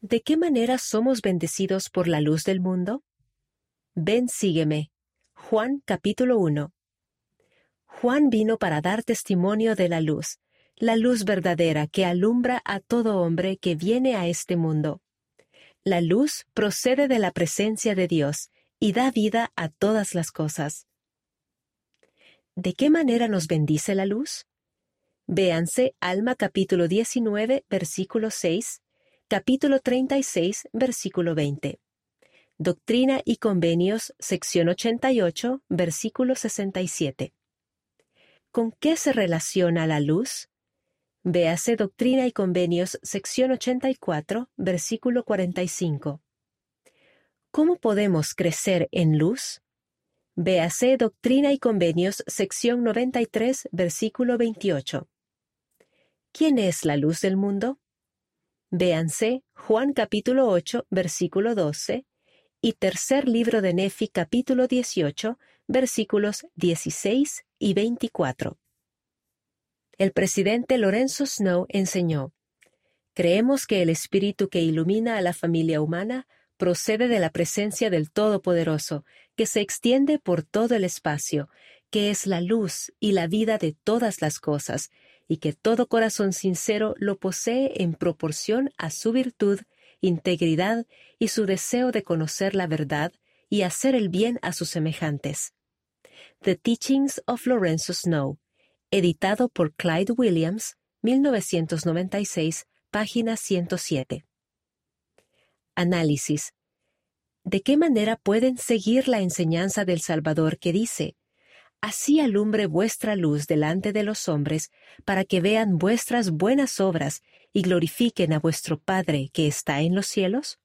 ¿De qué manera somos bendecidos por la luz del mundo? Ven, sígueme. Juan capítulo 1. Juan vino para dar testimonio de la luz, la luz verdadera que alumbra a todo hombre que viene a este mundo. La luz procede de la presencia de Dios y da vida a todas las cosas. ¿De qué manera nos bendice la luz? Véanse Alma capítulo 19, versículo 6, capítulo 36, versículo 20. Doctrina y Convenios, sección 88, versículo 67. ¿Con qué se relaciona la luz? Véase Doctrina y Convenios, sección 84, versículo 45. ¿Cómo podemos crecer en luz? Véase Doctrina y Convenios, sección 93, versículo 28. ¿Quién es la luz del mundo? Véanse Juan capítulo 8, versículo 12, y tercer libro de Nefi capítulo 18, versículos 16 y 24. El presidente Lorenzo Snow enseñó, Creemos que el espíritu que ilumina a la familia humana procede de la presencia del Todopoderoso, que se extiende por todo el espacio, que es la luz y la vida de todas las cosas, y que todo corazón sincero lo posee en proporción a su virtud, integridad y su deseo de conocer la verdad y hacer el bien a sus semejantes. The Teachings of Lorenzo Snow, editado por Clyde Williams, 1996, página 107. Análisis. ¿De qué manera pueden seguir la enseñanza del Salvador que dice, Así alumbre vuestra luz delante de los hombres, para que vean vuestras buenas obras y glorifiquen a vuestro Padre que está en los cielos?